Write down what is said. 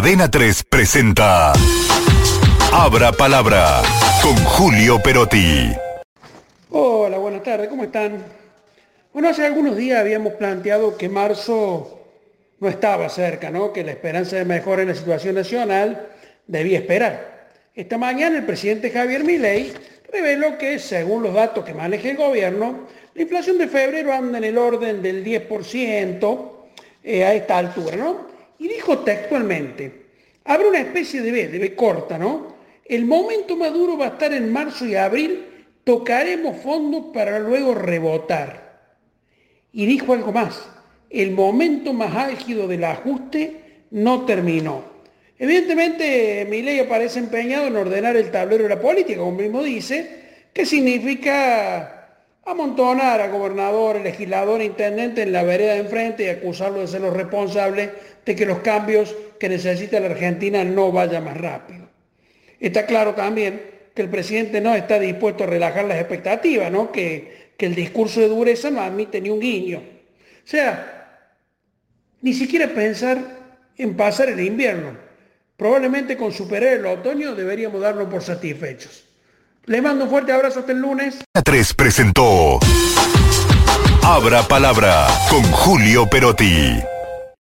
Adena 3 presenta Abra Palabra con Julio Perotti. Hola, buenas tardes, ¿cómo están? Bueno, hace algunos días habíamos planteado que marzo no estaba cerca, ¿no? Que la esperanza de mejora en la situación nacional debía esperar. Esta mañana el presidente Javier Milei reveló que, según los datos que maneja el gobierno, la inflación de febrero anda en el orden del 10% eh, a esta altura, ¿no? Y dijo textualmente, habrá una especie de B, de B corta, ¿no? El momento más duro va a estar en marzo y abril, tocaremos fondos para luego rebotar. Y dijo algo más, el momento más álgido del ajuste no terminó. Evidentemente, mi ley aparece empeñado en ordenar el tablero de la política, como mismo dice, que significa amontonar a gobernador, legislador, intendente en la vereda de enfrente y acusarlo de ser los responsables de que los cambios que necesita la Argentina no vayan más rápido. Está claro también que el presidente no está dispuesto a relajar las expectativas, ¿no? que, que el discurso de dureza no admite ni un guiño. O sea, ni siquiera pensar en pasar el invierno. Probablemente con superar el otoño deberíamos darnos por satisfechos. Les mando un fuerte abrazo hasta el lunes. 3 presentó Abra Palabra con Julio Perotti.